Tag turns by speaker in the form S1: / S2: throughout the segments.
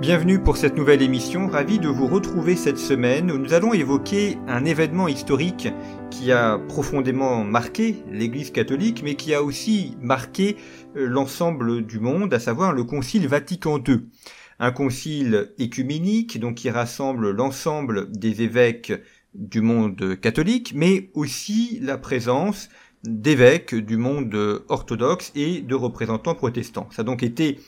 S1: Bienvenue pour cette nouvelle émission, ravi de vous retrouver cette semaine où nous allons évoquer un événement historique qui a profondément marqué l'Église catholique mais qui a aussi marqué euh, l'ensemble du monde, à savoir le Concile Vatican II. Un concile écuménique donc qui rassemble l'ensemble des évêques du monde catholique mais aussi la présence d'évêques du monde orthodoxe et de représentants protestants. Ça a donc été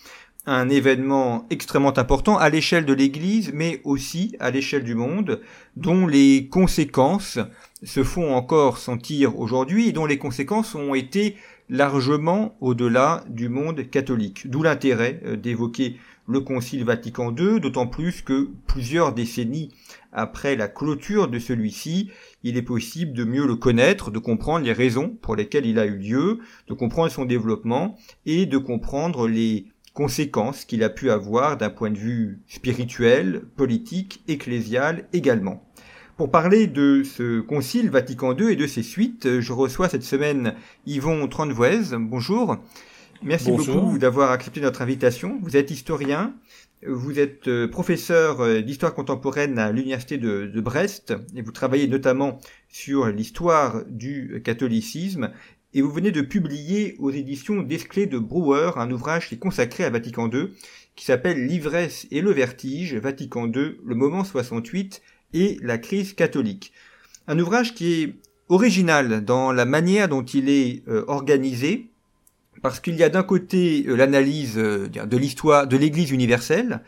S1: un événement extrêmement important à l'échelle de l'Église, mais aussi à l'échelle du monde, dont les conséquences se font encore sentir aujourd'hui et dont les conséquences ont été largement au-delà du monde catholique. D'où l'intérêt euh, d'évoquer le Concile Vatican II, d'autant plus que plusieurs décennies après la clôture de celui-ci, il est possible de mieux le connaître, de comprendre les raisons pour lesquelles il a eu lieu, de comprendre son développement et de comprendre les conséquences qu'il a pu avoir d'un point de vue spirituel, politique, ecclésial également. Pour parler de ce concile Vatican II et de ses suites, je reçois cette semaine Yvon Tranvoise. Bonjour. Merci beaucoup d'avoir accepté notre invitation. Vous êtes historien, vous êtes euh, professeur euh, d'histoire contemporaine à l'université de, de, Brest et vous travaillez notamment sur l'histoire du catholicisme et vous venez de publier aux éditions Desclés de Brouwer un ouvrage qui est consacré à Vatican II, qui s'appelle L'ivresse et le vertige, Vatican II, le moment 68 et la crise catholique. Un ouvrage qui est original dans la manière dont il est euh, organisé, parce qu'il y a d'un côté euh, l'analyse euh, de l'histoire de l'Église universelle,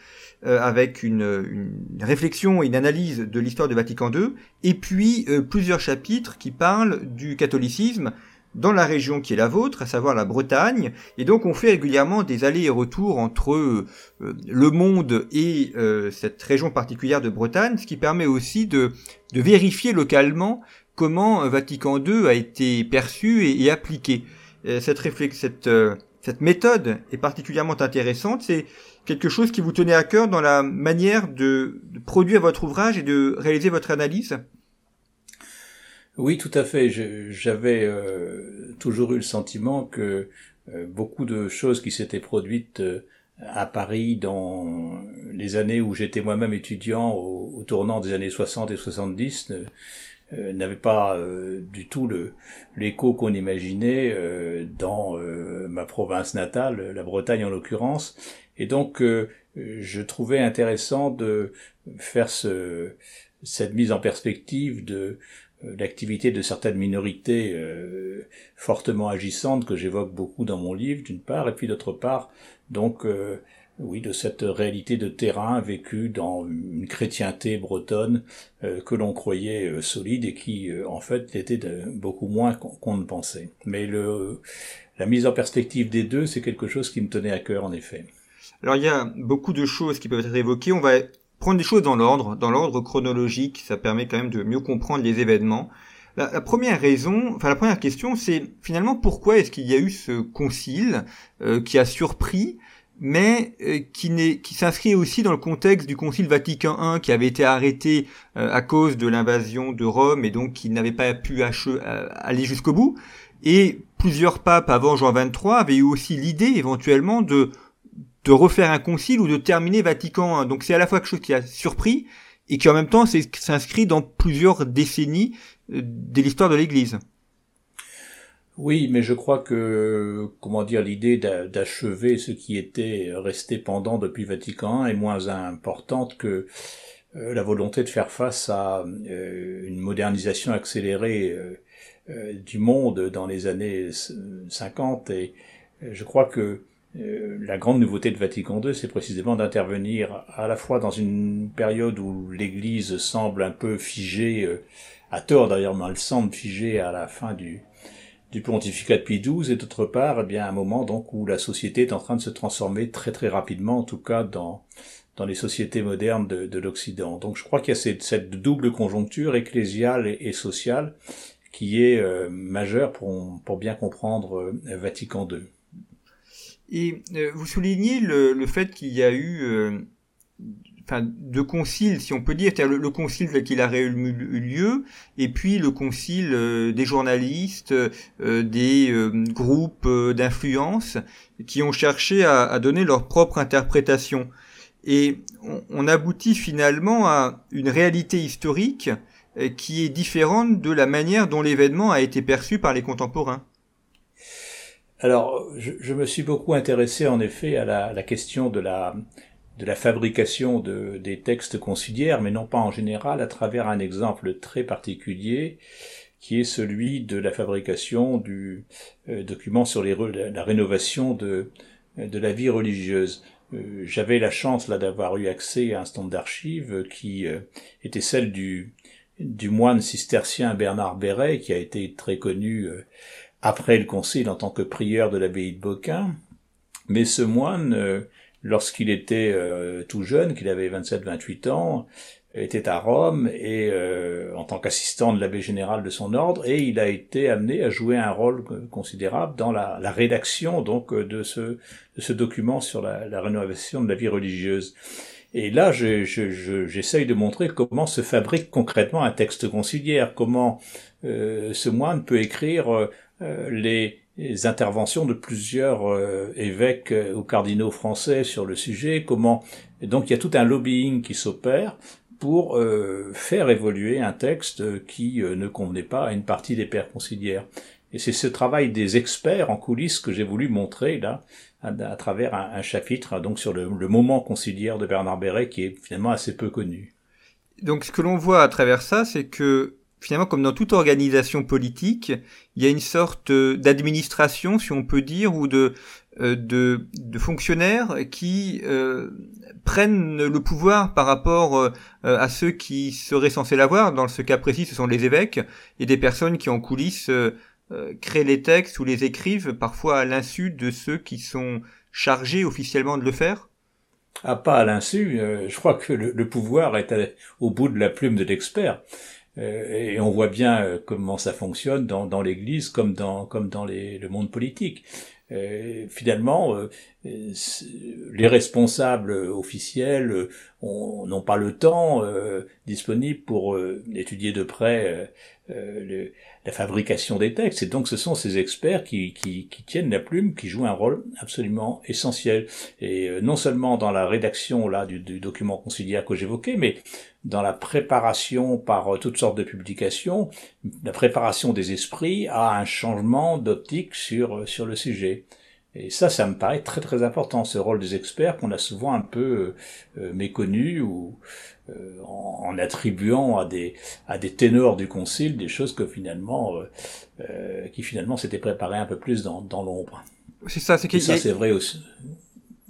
S1: avec une, une, réflexion et une analyse de l'histoire de Vatican II, et puis plusieurs chapitres qui parlent du catholicisme dans la région qui est la vôtre, à savoir la Bretagne, et donc on fait régulièrement des allers et retours entre euh, le monde et euh, cette région particulière de Bretagne, ce qui permet aussi de, de vérifier localement comment euh, Vatican II a été perçu et, appliqué. cette, méthode est particulièrement intéressante, c'est quelque chose qui vous tenait à cœur dans la manière de produire votre ouvrage et de réaliser votre analyse?
S2: Oui, tout à fait. J'avais euh, toujours eu le sentiment que euh, beaucoup de choses qui s'étaient produites euh, à Paris dans les années où j'étais moi-même étudiant au, tournant des années 60 et 70 n'avaient pas du tout l'écho qu'on imaginait dans ma province natale, la Bretagne en l'occurrence. Et donc, je trouvais intéressant de faire ce, cette mise en perspective de l'activité de certaines minorités euh, fortement agissantes que j'évoque beaucoup dans mon livre, d'une part, et puis d'autre part, donc, euh, oui, de cette réalité de terrain vécue dans une chrétienté bretonne que l'on croyait solide et qui, en fait, était beaucoup moins qu'on ne pensait. Mais le, la mise en perspective des deux, c'est quelque chose qui me tenait à cœur, en effet.
S1: Alors il y a beaucoup de choses qui peuvent être évoquées. On va prendre les choses dans l'ordre, dans l'ordre chronologique, ça permet quand même de mieux comprendre les événements. La, première raison, enfin la première question, c'est finalement pourquoi est-ce qu'il y a eu ce concile euh, qui a surpris, mais euh, qui, n'est, qui s'inscrit aussi dans le contexte du concile Vatican I qui avait été arrêté euh, à cause de l'invasion de Rome et donc qui n'avait pas pu aller jusqu'au bout. Et plusieurs papes avant Jean XXIII avaient eu aussi l'idée éventuellement de de refaire un concile ou de terminer Vatican I. Donc c'est à la fois quelque chose qui a surpris et qui en même temps s'inscrit dans plusieurs décennies euh, de l'histoire de l'Église.
S2: Oui, mais je crois que, comment dire, l'idée d'achever ce qui était resté pendant depuis Vatican I est moins importante que euh, la volonté de faire face à euh, une modernisation accélérée du monde dans les années 50 et je crois que la grande nouveauté de Vatican II, c'est précisément d'intervenir à la fois dans une période où l'Église semble un peu figée, euh, à tort d'ailleurs, mais elle semble figée à la fin du, du pontificat de Pie XII, et d'autre part, eh bien, un moment donc où la société est en train de se transformer très très rapidement, en tout cas dans, les sociétés modernes de, de l'Occident. Donc je crois qu'il y a cette, double conjoncture ecclésiale et, sociale qui est euh, majeure pour bien comprendre Vatican II.
S1: Et euh, vous soulignez le, le fait qu'il y a eu euh, enfin, deux conciles, si on peut dire, le, le concile qu'il a eu lieu, et puis le concile euh, des journalistes, des groupes d'influence qui ont cherché à, à, donner leur propre interprétation. et on, aboutit finalement à une réalité historique euh, qui est différente de la manière dont l'événement a été perçu par les contemporains.
S2: Alors, je, me suis beaucoup intéressé en effet à la, question de la, de la fabrication de, des textes conciliaires, mais non pas en général, à travers un exemple très particulier qui est celui de la fabrication du euh, document sur les, la rénovation de, de la vie religieuse. Euh, j'avais la chance là d'avoir eu accès à un stand d'archives qui euh, était celle du, du moine cistercien Bernard Béret, qui a été très connu euh, après le concile en tant que prieur de l'abbaye de Beaucain. Mais ce moine, lorsqu'il était tout jeune, qu'il avait 27-28 ans, était à Rome et euh, en tant qu'assistant de l'abbé général de son ordre et il a été amené à jouer un rôle considérable dans la, rédaction donc euh, de ce, document sur la, rénovation de la vie religieuse. Et là, j'essaye je, je, de montrer comment se fabrique concrètement un texte conciliaire, comment euh, ce moine peut écrire euh, les, les interventions de plusieurs évêques ou cardinaux français sur le sujet, comment donc il y a tout un lobbying qui s'opère pour euh, faire évoluer un texte qui euh, ne convenait pas à une partie des pères conciliaires. Et c'est ce travail des experts en coulisses que j'ai voulu montrer là, à, travers un, chapitre donc sur le, moment conciliaire de Bernard Béret qui est finalement assez peu connu.
S1: Donc ce que l'on voit à travers ça, c'est que finalement, comme dans toute organisation politique, il y a une sorte d'administration, si on peut dire, ou de, euh, de, de fonctionnaires qui euh, prennent le pouvoir par rapport euh, à ceux qui seraient censés l'avoir. Dans ce cas précis, ce sont les évêques et des personnes qui en coulisses créent les textes ou les écrivent, parfois à l'insu de ceux qui sont chargés officiellement de le faire.
S2: Ah, pas à l'insu. je crois que le, pouvoir est au bout de la plume de l'expert. Et on voit bien comment ça fonctionne dans, l'Église comme dans, le monde politique. Euh, finalement, euh, les responsables officiels n'ont pas le temps euh, disponible pour étudier de près la fabrication des textes. Et donc ce sont ces experts qui, tiennent la plume, qui jouent un rôle absolument essentiel. Et non seulement dans la rédaction là du, du document conciliaire que j'évoquais, mais dans la préparation par toutes sortes de publications, la préparation des esprits à un changement d'optique sur, sur le sujet. Et ça, ça me paraît très très important, ce rôle des experts qu'on a souvent un peu euh, méconnu ou euh, en, attribuant à des à des ténors du concile des choses que finalement euh, euh qui finalement s'étaient préparées un peu plus dans, dans l'ombre.
S1: C'est ça, c'est
S2: ça c'est vrai aussi.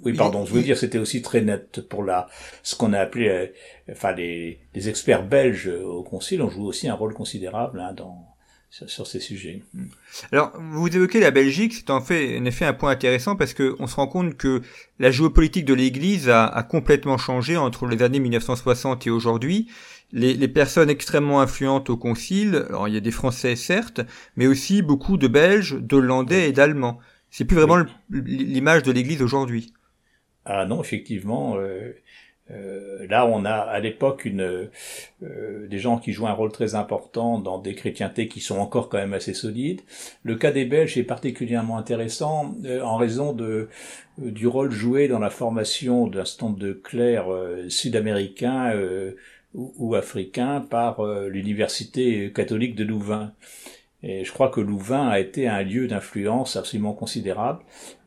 S2: Oui, pardon, je veux dire, c'était aussi très net pour la, ce qu'on a appelé, enfin, les, les experts belges au Concile ont joué aussi un rôle considérable hein, dans, sur, ces sujets. Hmm.
S1: Alors, vous évoquez la Belgique, c'est en fait, en effet un point intéressant parce que on se rend compte que la géopolitique de l'Église a, a, complètement changé entre les années 1960 et aujourd'hui. Les, les, personnes extrêmement influentes au Concile, alors il y a des Français certes, mais aussi beaucoup de Belges, d'Hollandais et d'Allemands. C'est plus vraiment l'image de l'Église aujourd'hui.
S2: Ah non, effectivement, euh, euh, là, on a à l'époque euh, des gens qui jouent un rôle très important dans des chrétientés qui sont encore quand même assez solides. Le cas des Belges est particulièrement intéressant en raison du rôle joué dans la formation d'un stand de clercs sud-américains ou, ou, africains par l'université catholique de Louvain. Et je crois que Louvain a été un lieu d'influence absolument considérable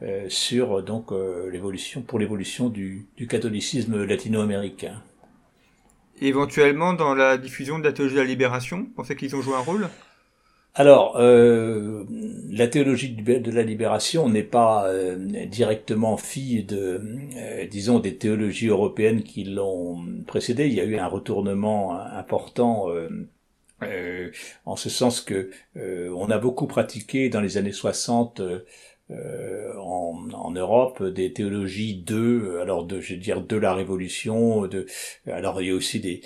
S2: euh, sur donc euh, l'évolution pour l'évolution du, du, catholicisme latino-américain.
S1: Éventuellement dans la diffusion de la théologie de la libération, pensez qu'ils ont joué un rôle?
S2: Alors, euh, la théologie de la libération n'est pas euh, directement fille de, euh, disons, des théologies européennes qui l'ont précédée. Il y a eu un retournement important euh, en ce sens que euh, on a beaucoup pratiqué dans les années 60 euh, en, en, Europe des théologies de alors de je veux dire de la révolution de alors il y a aussi des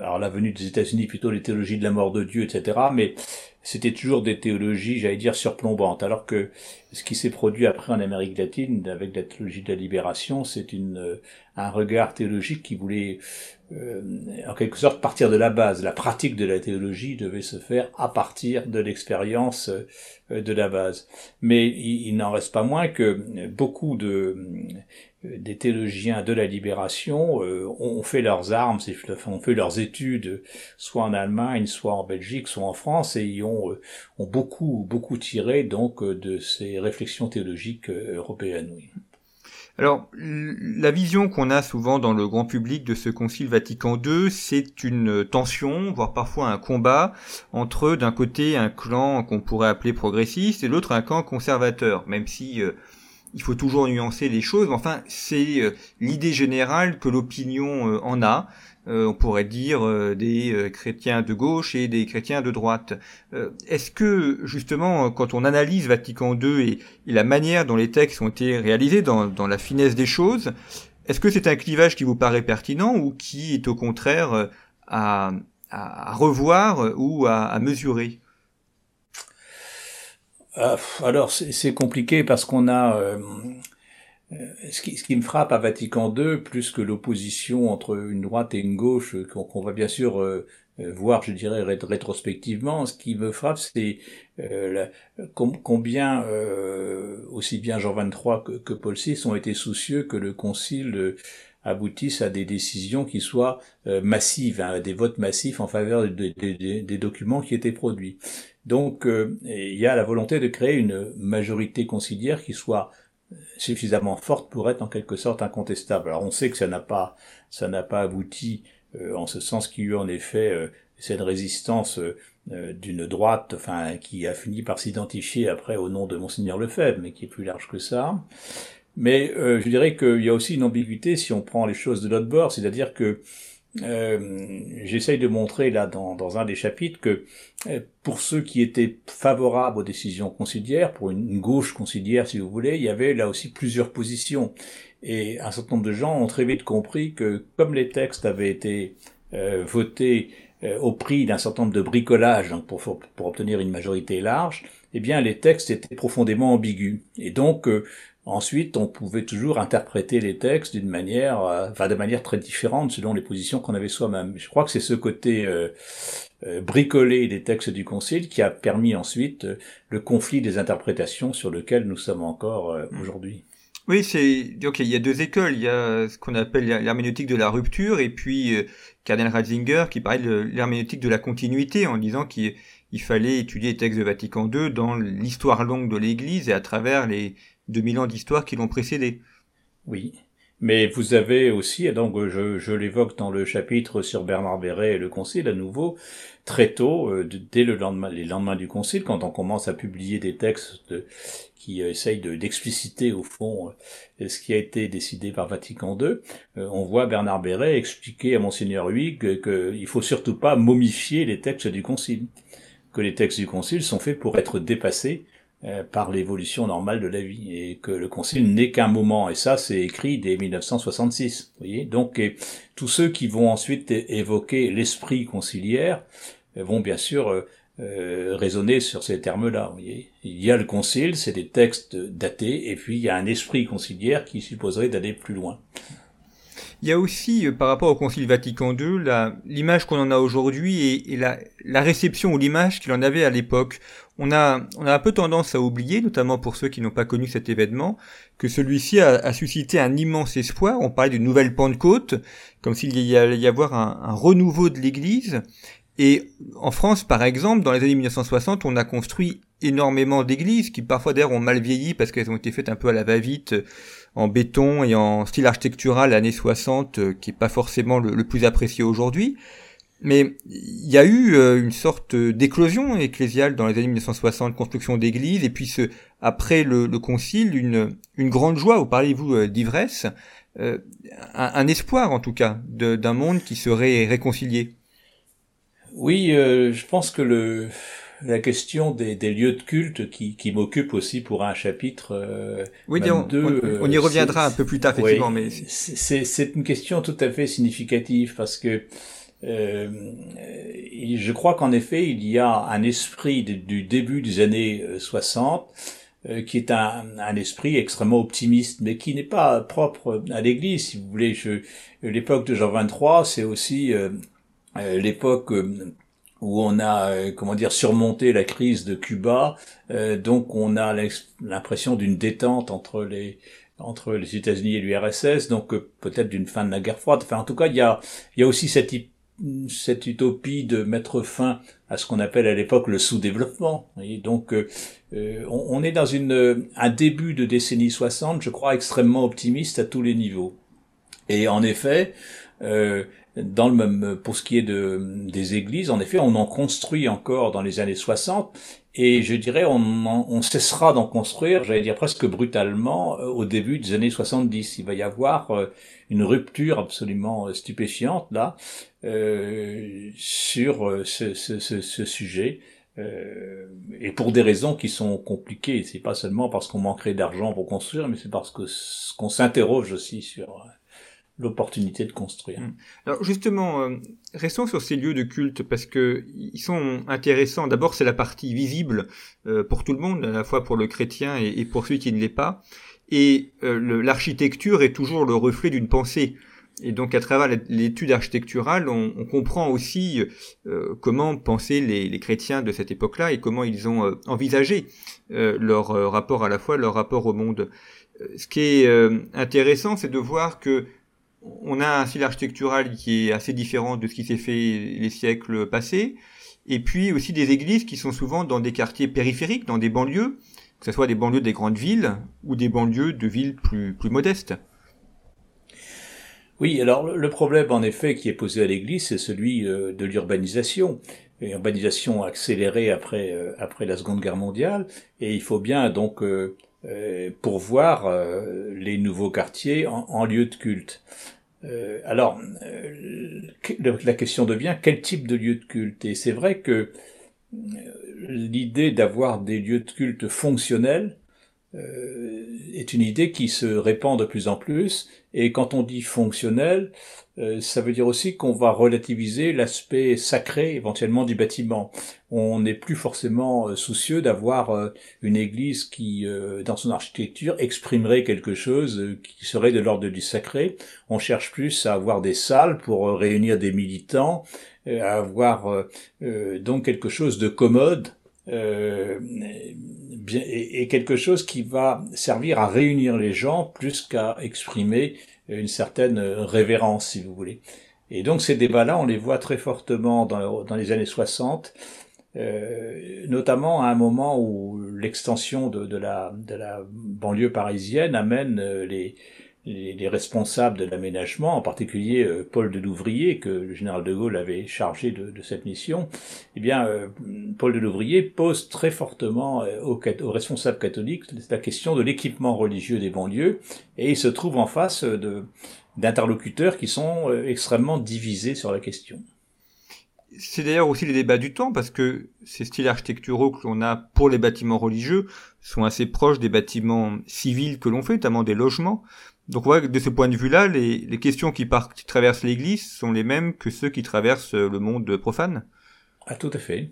S2: alors la venue des États-Unis plutôt les théologies de la mort de Dieu etc mais c'était toujours des théologies j'allais dire surplombantes. Alors que ce qui s'est produit après en Amérique latine avec la théologie de la libération c'est une un regard théologique qui voulait euh, en quelque sorte partir de la base. La pratique de la théologie devait se faire à partir de l'expérience euh, de la base. Mais il, n'en reste pas moins que beaucoup de des théologiens de la libération ont fait leurs armes, ont fait leurs études, soit en Allemagne, soit en Belgique, soit en France, et ils ont, ont beaucoup, beaucoup tiré donc de ces réflexions théologiques européennes. Oui.
S1: Alors, la vision qu'on a souvent dans le grand public de ce Concile Vatican II, c'est une tension, voire parfois un combat entre d'un côté un clan qu'on pourrait appeler progressiste et l'autre un camp conservateur, même si euh, il faut toujours nuancer les choses. Enfin, c'est euh, l'idée générale que l'opinion euh, en a. Euh, on pourrait dire euh, des euh, chrétiens de gauche et des chrétiens de droite. Est-ce que justement, quand on analyse Vatican II et, la manière dont les textes ont été réalisés, dans, la finesse des choses, est-ce que c'est un clivage qui vous paraît pertinent ou qui est au contraire à, revoir ou à, mesurer?
S2: Alors c'est compliqué parce qu'on a euh, ce qui, ce qui, me frappe à Vatican II, plus que l'opposition entre une droite et une gauche, euh, qu'on va bien sûr euh, voir, je dirais, rétrospectivement, ce qui me frappe, c'est combien aussi bien Jean XXIII que, que, Paul VI ont été soucieux que le Concile aboutisse à des décisions qui soient massives, hein, des votes massifs en faveur des documents qui étaient produits. Donc, il y a la volonté de créer une majorité conciliaire qui soit suffisamment forte pour être en quelque sorte incontestable. Alors on sait que ça n'a pas ça n'a pas abouti euh, en ce sens qu'il y a eu en effet euh, cette résistance euh, d'une droite, enfin qui a fini par s'identifier après au nom de monseigneur Lefebvre, mais qui est plus large que ça. Mais je dirais qu'il y a aussi une ambiguïté si on prend les choses de l'autre bord, c'est-à-dire que euh, j'essaye de montrer là dans, un des chapitres que euh, pour ceux qui étaient favorables aux décisions conciliaires, pour une, gauche conciliaire si vous voulez, il y avait là aussi plusieurs positions. Et un certain nombre de gens ont très vite compris que comme les textes avaient été euh, votés au prix d'un certain nombre de bricolages donc pour, pour obtenir une majorité large, eh bien les textes étaient profondément ambigus. Et donc Ensuite, on pouvait toujours interpréter les textes d'une manière, euh, enfin de manière très différente selon les positions qu'on avait soi-même. Je crois que c'est ce côté euh, euh, bricolé des textes du Concile qui a permis ensuite le conflit des interprétations sur lequel nous sommes encore mm. aujourd'hui.
S1: Oui, c'est donc il y a deux écoles. Il y a ce qu'on appelle l'herméneutique de la rupture et puis Cardinal Ratzinger qui parlait de l'herméneutique de la continuité en disant qu'il fallait étudier les textes de Vatican II dans l'histoire longue de l'Église et à travers les 2000 ans d'histoire qui l'ont précédé.
S2: Oui. Mais vous avez aussi, et donc je, je l'évoque dans le chapitre sur Bernard Béret et le Concile à nouveau, très tôt, euh, dès le lendemain, les lendemains du Concile, quand on commence à publier des textes qui essayent d'expliciter au fond euh, ce qui a été décidé par Vatican II, euh, on voit Bernard Béret expliquer à Monseigneur Huyghe qu'il que faut surtout pas momifier les textes du Concile, que les textes du Concile sont faits pour être dépassés euh, par l'évolution normale de la vie et que le concile n'est qu'un moment. Et ça c'est écrit dès 1966 vous voyez. Donc tous ceux qui vont ensuite évoquer l'esprit conciliaire euh, vont bien sûr euh, raisonner sur ces termes-là il y a le concile c'est des textes datés et puis il y a un esprit conciliaire qui supposerait d'aller plus loin
S1: il y a aussi, par rapport au Concile Vatican II, l'image qu'on en a aujourd'hui et, la, réception ou l'image qu'il en avait à l'époque on a, un peu tendance à oublier, notamment pour ceux qui n'ont pas connu cet événement, que celui-ci a, suscité un immense espoir. On parlait d'une nouvelle Pentecôte, comme s'il y allait y avoir un, renouveau de l'Église. Et en France, par exemple, dans les années 1960, on a construit énormément d'églises qui parfois d'ailleurs ont mal vieilli parce qu'elles ont été faites un peu à la va-vite en béton et en style architectural années 60 qui est pas forcément le plus apprécié aujourd'hui. Mais il y a eu euh, une sorte d'éclosion ecclésiale dans les années 1960, construction d'églises, et puis ce, après le, concile, une, une grande joie, vous parlez-vous euh, d'ivresse, euh, un, espoir en tout cas d'un monde qui serait réconcilié.
S2: Oui, je pense que le, la question des, des lieux de culte qui, qui m'occupe aussi pour un chapitre.
S1: oui, on, on, y reviendra un peu plus tard, effectivement. mais
S2: c'est une question tout à fait significative parce que euh, je crois qu'en effet, il y a un esprit du début des années 60 euh, euh, qui est un, un, esprit extrêmement optimiste, mais qui n'est pas propre à l'Église. Si vous voulez, l'époque de Jean 23, c'est aussi l'époque où on a, comment dire, surmonté la crise de Cuba. donc, on a l'impression d'une détente entre les entre les États-Unis et l'URSS, donc peut-être d'une fin de la guerre froide. Enfin, en tout cas, il y a, y a aussi cette, cette utopie de mettre fin à ce qu'on appelle à l'époque le sous-développement. Et donc, on, on, est dans une, un début de décennie 60, je crois, extrêmement optimiste à tous les niveaux. Et en effet, euh, dans le même, pour ce qui est de, des églises, en effet, on en construit encore dans les années 60, et je dirais on, on cessera d'en construire, j'allais dire presque brutalement, euh, au début des années 70. Il va y avoir euh, une rupture absolument stupéfiante là euh, sur ce, ce, ce, sujet. Euh, et pour des raisons qui sont compliquées, c'est pas seulement parce qu'on manquerait d'argent pour construire, mais c'est parce que qu'on s'interroge aussi sur l'opportunité de construire. Hum.
S1: Alors justement, euh, restons sur ces lieux de culte parce que ils sont intéressants. D'abord, c'est la partie visible euh, pour tout le monde, à la fois pour le chrétien et, pour celui qui ne l'est pas. Et euh, l'architecture est toujours le reflet d'une pensée. Et donc, à travers l'étude architecturale, on, comprend aussi comment pensaient les, les, chrétiens de cette époque-là et comment ils ont envisagé leur rapport à la foi, leur rapport au monde. Ce qui est intéressant, c'est de voir que on a un style architectural qui est assez différent de ce qui s'est fait les siècles passés, et puis aussi des églises qui sont souvent dans des quartiers périphériques, dans des banlieues, que ce soit des banlieues des grandes villes ou des banlieues de villes plus, plus modestes.
S2: Oui, alors le problème en effet qui est posé à l'Église, c'est celui euh, de l'urbanisation. Urbanisation accélérée après, euh, après la Seconde Guerre mondiale, et il faut bien donc euh, pourvoir les nouveaux quartiers en, lieux de culte. Euh, alors, euh, la question devient quel type de lieu de culte? Et c'est vrai que euh, l'idée d'avoir des lieux de culte fonctionnels est une idée qui se répand de plus en plus. Et quand on dit fonctionnel, euh, ça veut dire aussi qu'on va relativiser l'aspect sacré éventuellement du bâtiment. On n'est plus forcément euh, soucieux d'avoir euh, une église qui, dans son architecture, exprimerait quelque chose qui serait de l'ordre du sacré. On cherche plus à avoir des salles pour réunir des militants, à avoir donc quelque chose de commode. Et quelque chose qui va servir à réunir les gens plus qu'à exprimer une certaine révérence, si vous voulez. Et donc ces débats-là, on les voit très fortement dans, les années 60, euh, notamment à un moment où l'extension de, de, la, de la banlieue parisienne amène euh, les, les, responsables de l'aménagement, en particulier euh, Paul de Louvrier, que le général de Gaulle avait chargé de, de cette mission, eh bien, euh, Paul de Louvrier pose très fortement aux, aux, responsables catholiques la question de l'équipement religieux des banlieues, et il se trouve en face d'interlocuteurs qui sont extrêmement divisés sur la question.
S1: C'est d'ailleurs aussi les débats du temps parce que ces styles architecturaux que l'on a pour les bâtiments religieux sont assez proches des bâtiments civils que l'on fait, notamment des logements. Donc de ce point de vue-là, les, les, questions qui, qui traversent l'Église sont les mêmes que ceux qui traversent le monde profane.
S2: Ah tout à fait.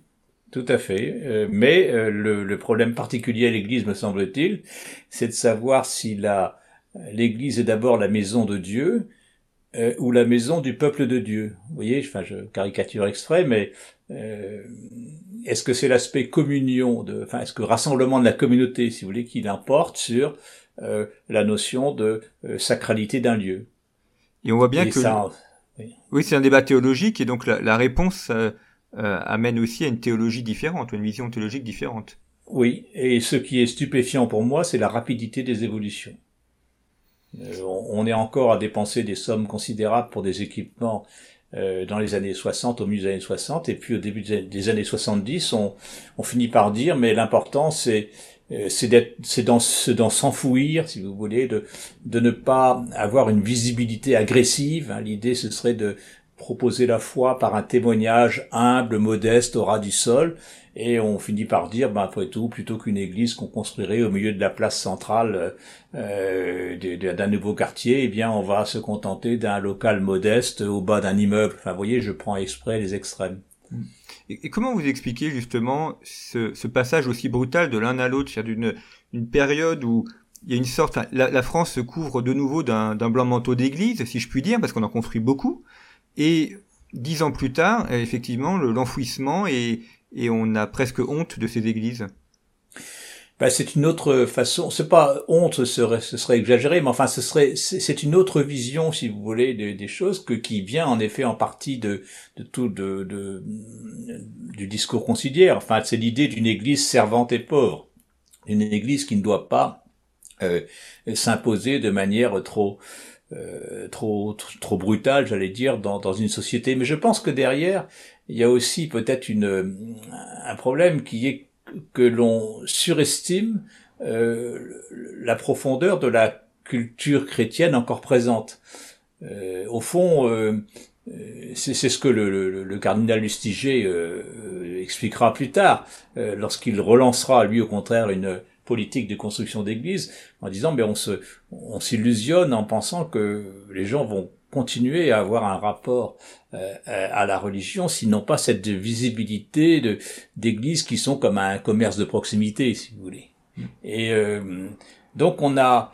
S2: Tout à fait. Euh, mais euh, le, le, problème particulier à l'Église, me semble-t-il, c'est de savoir si la l'Église est d'abord la maison de Dieu euh, ou la maison du peuple de Dieu. Vous voyez, enfin, je caricature extrait, mais euh, est-ce que c'est l'aspect communion, de, enfin, est-ce que rassemblement de la communauté, si vous voulez, qui l'importe sur euh, la notion de euh, sacralité d'un lieu?
S1: Et on voit bien que ça, oui, c'est un débat théologique, et donc la, la réponse euh, amène aussi à une théologie différente, une vision théologique différente.
S2: Oui, et ce qui est stupéfiant pour moi, c'est la rapidité des évolutions. Euh, on est encore à dépenser des sommes considérables pour des équipements euh, dans les années 60, au milieu des années 60, et puis au début des années 70, on, on finit par dire, mais l'important c'est euh, c'est s'enfouir, si vous voulez, de, de ne pas avoir une visibilité agressive. Hein. L'idée, ce serait de proposer la foi par un témoignage humble, modeste, au ras du sol, et on finit par dire, ben, après tout, plutôt qu'une église qu'on construirait au milieu de la place centrale euh, d'un nouveau quartier, eh bien, on va se contenter d'un local modeste au bas d'un immeuble. Enfin, vous voyez, je prends exprès les extrêmes.
S1: Et, comment vous expliquez justement ce, ce passage aussi brutal de l'un à l'autre, c'est-à-dire d'une une période où il y a une sorte, la, France se couvre de nouveau d'un blanc manteau d'église, si je puis dire, parce qu'on en construit beaucoup, et dix ans plus tard, effectivement, l'enfouissement et, et on a presque honte de ces églises.
S2: ben, c'est une autre façon. C'est pas honte, ce serait, exagéré, mais enfin, ce serait, c'est une autre vision, si vous voulez, des, choses que qui vient en effet en partie de, de tout de, de du discours conciliaire. Enfin, c'est l'idée d'une Église servante et pauvre, une Église qui ne doit pas euh, s'imposer de manière trop euh, trop, trop brutale, j'allais dire, dans, dans une société. Mais je pense que derrière, il y a aussi peut-être une un problème qui est que l'on surestime euh, la profondeur de la culture chrétienne encore présente. Euh, au fond, euh, c'est ce que le, le, cardinal Lustiger expliquera plus tard, lorsqu'il relancera, lui, au contraire, une politique de construction d'église, en disant, mais on se, on s'illusionne en pensant que les gens vont continuer à avoir un rapport euh, à la religion s'ils n'ont pas cette visibilité de d'églises qui sont comme un commerce de proximité, si vous voulez. Et euh, donc on a,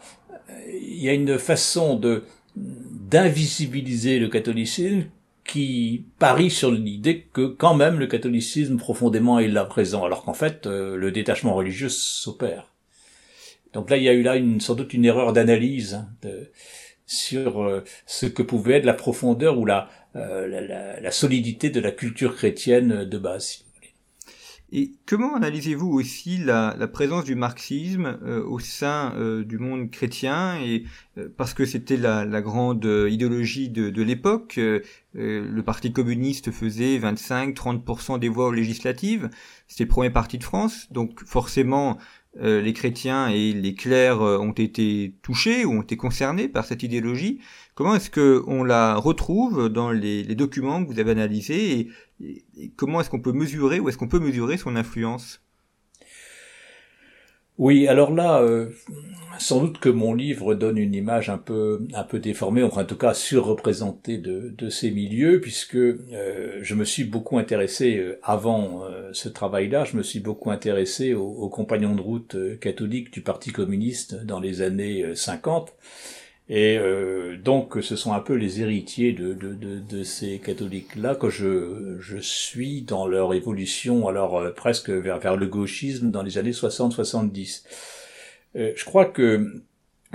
S2: il y a une façon de d'invisibiliser le catholicisme qui parie sur l'idée que quand même le catholicisme profondément est là présent, alors qu'en fait euh, le détachement religieux s'opère. Donc là, il y a eu là une, sans doute une erreur d'analyse hein, sur euh, ce que pouvait être la profondeur ou la, euh, la, la, solidité de la culture chrétienne de base.
S1: Et comment analysez-vous aussi la, présence du marxisme euh, au sein du monde chrétien et parce que c'était la, grande idéologie de, l'époque, le Parti communiste faisait 25-30% des voix législatives, c'était le premier parti de France, donc forcément euh, les chrétiens et les clercs euh, ont été touchés ou ont été concernés par cette idéologie. Comment est-ce que on la retrouve dans les, documents que vous avez analysés et, comment est-ce qu'on peut mesurer ou est-ce qu'on peut mesurer son influence?
S2: Oui, alors là, euh, sans doute que mon livre donne une image un peu un peu déformée, enfin en tout cas surreprésentée de, ces milieux, puisque euh, je me suis beaucoup intéressé euh, avant ce travail-là, je me suis beaucoup intéressé aux, aux compagnons de route catholiques du Parti communiste dans les années 50. Et euh, donc, ce sont un peu les héritiers de, de, de, de ces catholiques-là que je, je suis dans leur évolution, alors euh, presque vers, vers le gauchisme dans les années 60-70. Euh, je crois que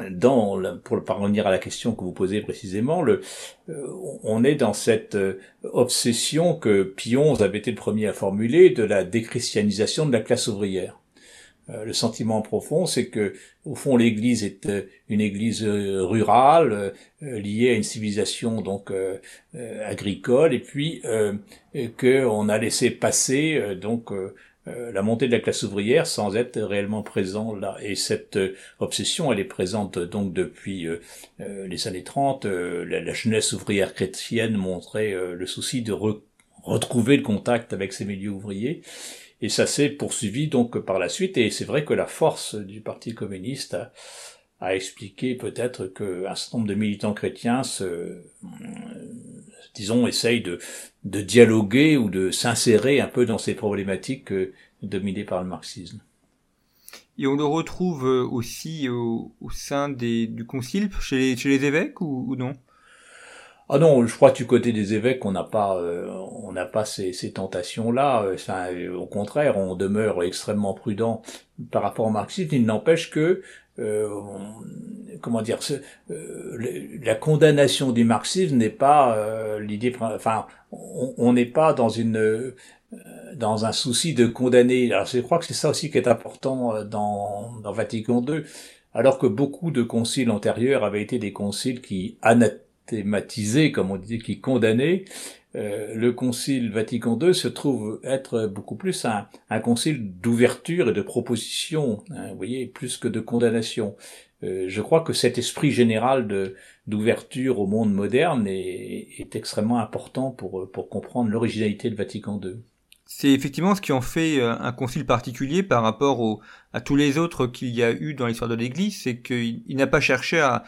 S2: dans pour parvenir à la question que vous posez précisément, le, euh, on est dans cette obsession que Pion avait été le premier à formuler de la déchristianisation de la classe ouvrière. Euh, le sentiment profond, c'est que au fond l'Église est euh, une Église euh, rurale liée à une civilisation donc agricole, et puis que on a laissé passer donc la montée de la classe ouvrière sans être réellement présent là. Et cette obsession, elle est présente donc depuis les années 30. La, jeunesse ouvrière chrétienne montrait le souci de retrouver le contact avec ces milieux ouvriers. Et ça s'est poursuivi donc par la suite, et c'est vrai que la force du Parti communiste a, expliqué peut-être qu'un certain nombre de militants chrétiens se, disons, essayent de, dialoguer ou de s'insérer un peu dans ces problématiques dominées par le marxisme.
S1: Et on le retrouve aussi au, sein du concile, chez les évêques ou non?
S2: Ah non, je crois que du côté des évêques, on n'a pas, euh, on n'a pas ces, ces tentations-là. Euh, au contraire, on demeure extrêmement prudent par rapport au marxisme. Il n'empêche que, euh, comment dire, la condamnation du marxisme n'est pas l'idée. Enfin, on n'est pas dans une dans un souci de condamner. Alors, je crois que c'est ça aussi qui est important dans, dans Vatican II. Alors que beaucoup de conciles antérieurs avaient été des conciles qui thématisé, comme on disait, qui condamnait, euh, le Concile Vatican II se trouve être beaucoup plus un, un concile d'ouverture et de proposition, hein, vous voyez, plus que de condamnation. Euh, je crois que cet esprit général de d'ouverture au monde moderne est, est, extrêmement important pour pour comprendre l'originalité de Vatican II.
S1: C'est effectivement ce qui en fait euh, un concile particulier par rapport au, à tous les autres qu'il y a eu dans l'histoire de l'Église, c'est qu'il n'a pas cherché à,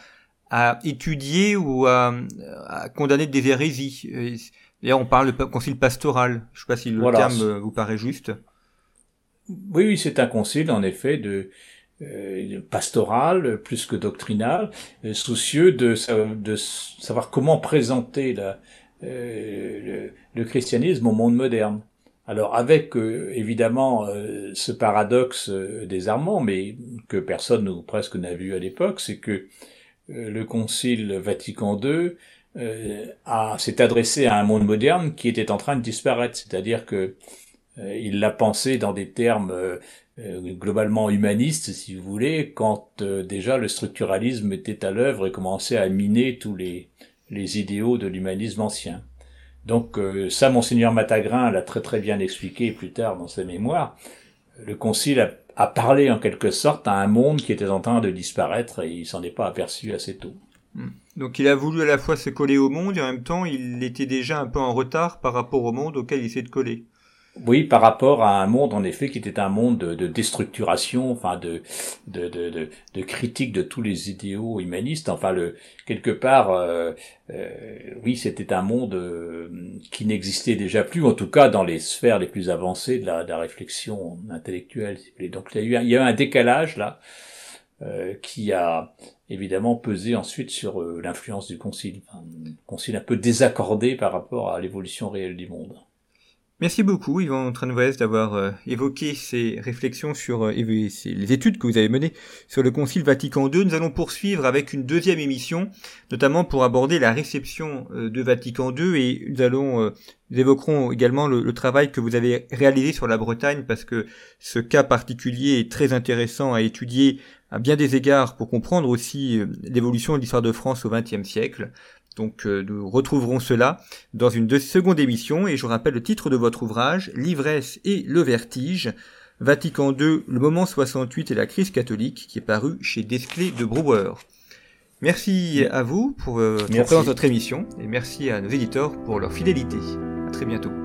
S1: à étudier ou à, condamner des hérésies. D'ailleurs, on parle de concile pastoral. Je ne sais pas si le terme vous paraît juste.
S2: Oui, oui, c'est un concile, en effet, de, euh, pastoral plus que doctrinal, euh, soucieux de, de savoir comment présenter la, euh, le, christianisme au monde moderne. Alors avec évidemment ce paradoxe désarmant, mais que personne ou presque n'a vu à l'époque, c'est que le Concile Vatican II s'est adressé à un monde moderne qui était en train de disparaître, c'est-à-dire que il l'a pensé dans des termes euh, globalement humaniste, si vous voulez, quand euh, déjà le structuralisme était à l'œuvre et commençait à miner tous les, les idéaux de l'humanisme ancien. Donc euh, ça, monseigneur Matagrin l'a très très bien expliqué plus tard dans ses mémoires. Le concile a, a, parlé en quelque sorte à un monde qui était en train de disparaître et il s'en est pas aperçu assez tôt.
S1: Hmm. Donc il a voulu à la fois se coller au monde et en même temps il était déjà un peu en retard par rapport au monde auquel il s'est de coller.
S2: Oui, par rapport à un monde en effet qui était un monde de, déstructuration, enfin de de, de, de, critique de tous les idéaux humanistes. Enfin, le quelque part, euh, euh, oui, c'était un monde euh, qui n'existait déjà plus, en tout cas dans les sphères les plus avancées de la, de la réflexion intellectuelle. Donc il y a eu un, il y a eu un décalage là qui a évidemment pesé ensuite sur l'influence du concile, un concile un peu désaccordé par rapport à l'évolution réelle du monde.
S1: Merci beaucoup Yvan Tranouest d'avoir euh, évoqué ces réflexions sur euh, les études que vous avez menées sur le Concile Vatican II. Nous allons poursuivre avec une deuxième émission, notamment pour aborder la réception euh, de Vatican II et nous allons nous évoquerons également le, travail que vous avez réalisé sur la Bretagne parce que ce cas particulier est très intéressant à étudier à bien des égards pour comprendre aussi l'évolution de l'histoire de France au XXe siècle. Donc euh, nous retrouverons cela dans une seconde émission et je vous rappelle le titre de votre ouvrage, L'ivresse et le vertige, Vatican II, le moment 68 et la crise catholique, qui est paru chez Desclés de Brouwer. Merci à vous pour, euh, votre émission et merci à nos éditeurs pour leur fidélité. À très bientôt.